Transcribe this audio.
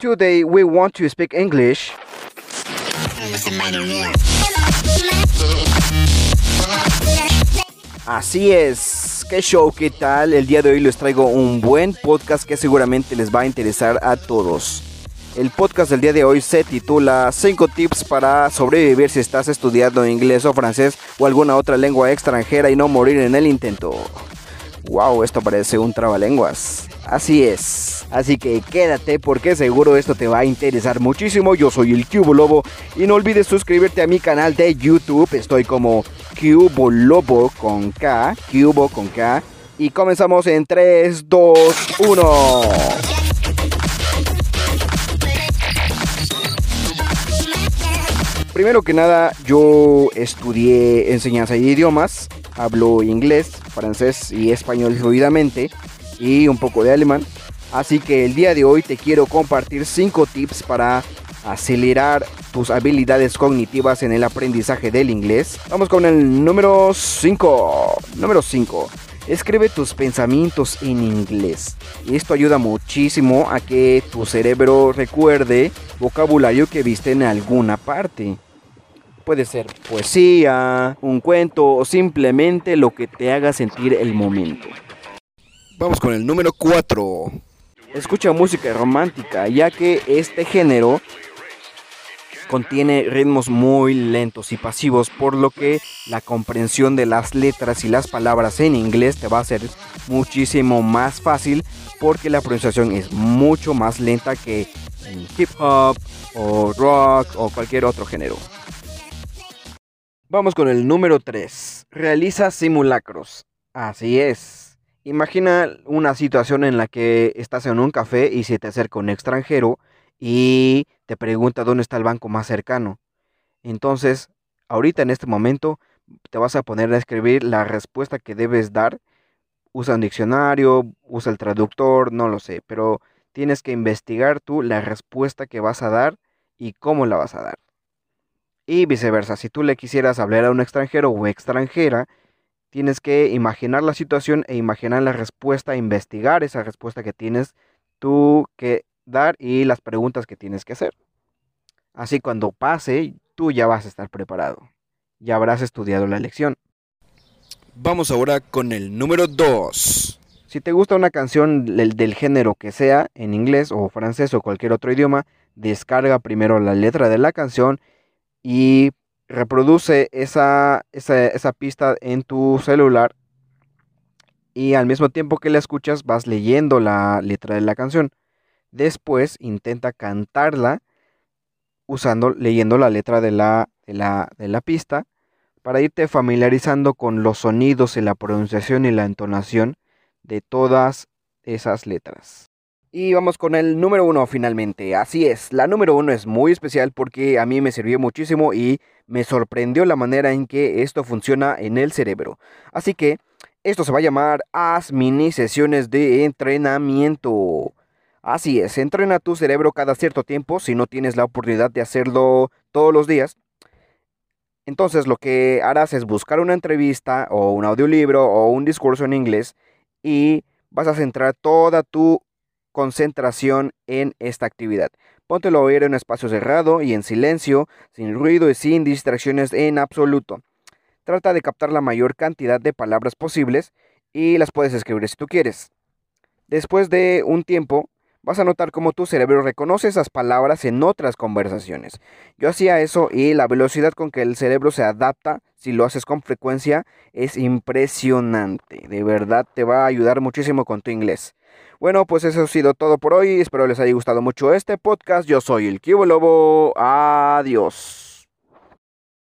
Today we want to speak English. Así es, qué show, qué tal. El día de hoy les traigo un buen podcast que seguramente les va a interesar a todos. El podcast del día de hoy se titula 5 tips para sobrevivir si estás estudiando inglés o francés o alguna otra lengua extranjera y no morir en el intento. Wow, esto parece un trabalenguas. Así es. Así que quédate porque seguro esto te va a interesar muchísimo. Yo soy el Cubo Lobo y no olvides suscribirte a mi canal de YouTube. Estoy como Cubo Lobo con K, Cubo con K. Y comenzamos en 3, 2, 1. Primero que nada, yo estudié enseñanza de idiomas, hablo inglés, francés y español fluidamente y un poco de alemán. Así que el día de hoy te quiero compartir 5 tips para acelerar tus habilidades cognitivas en el aprendizaje del inglés. Vamos con el número 5. Número 5. Escribe tus pensamientos en inglés. Esto ayuda muchísimo a que tu cerebro recuerde vocabulario que viste en alguna parte. Puede ser poesía, un cuento o simplemente lo que te haga sentir el momento. Vamos con el número 4. Escucha música romántica, ya que este género contiene ritmos muy lentos y pasivos, por lo que la comprensión de las letras y las palabras en inglés te va a ser muchísimo más fácil porque la pronunciación es mucho más lenta que en hip hop o rock o cualquier otro género. Vamos con el número 3. Realiza simulacros. Así es. Imagina una situación en la que estás en un café y se te acerca un extranjero y te pregunta dónde está el banco más cercano. Entonces, ahorita en este momento te vas a poner a escribir la respuesta que debes dar. Usa un diccionario, usa el traductor, no lo sé, pero tienes que investigar tú la respuesta que vas a dar y cómo la vas a dar. Y viceversa, si tú le quisieras hablar a un extranjero o extranjera, tienes que imaginar la situación e imaginar la respuesta, investigar esa respuesta que tienes tú que dar y las preguntas que tienes que hacer. Así cuando pase, tú ya vas a estar preparado. Ya habrás estudiado la lección. Vamos ahora con el número 2. Si te gusta una canción del, del, género que sea, en inglés o francés o cualquier otro idioma, descarga primero la letra de la canción y reproduce esa, esa, esa pista en tu celular. Y al mismo tiempo que la escuchas, vas leyendo la letra de la canción. Después intenta cantarla usando, leyendo la letra de la, de la, de la pista para irte familiarizando con los sonidos y la pronunciación y la entonación de todas esas letras. Y vamos con el número uno finalmente. Así es, la número uno es muy especial porque a mí me sirvió muchísimo y me sorprendió la manera en que esto funciona en el cerebro. Así que esto se va a llamar Haz mini sesiones de entrenamiento. Así es, entrena tu cerebro cada cierto tiempo si no tienes la oportunidad de hacerlo todos los días. Entonces lo que harás es buscar una entrevista o un audiolibro o un discurso en inglés y vas a centrar toda tu concentración en esta actividad. Póntelo a oír en un espacio cerrado y en silencio, sin ruido y sin distracciones en absoluto. Trata de captar la mayor cantidad de palabras posibles y las puedes escribir si tú quieres. Después de un tiempo, vas a notar cómo tu cerebro reconoce esas palabras en otras conversaciones. Yo hacía eso y la velocidad con que el cerebro se adapta si lo haces con frecuencia es impresionante. De verdad te va a ayudar muchísimo con tu inglés. Bueno, pues eso ha sido todo por hoy. Espero les haya gustado mucho este podcast. Yo soy el Cubo Lobo. Adiós.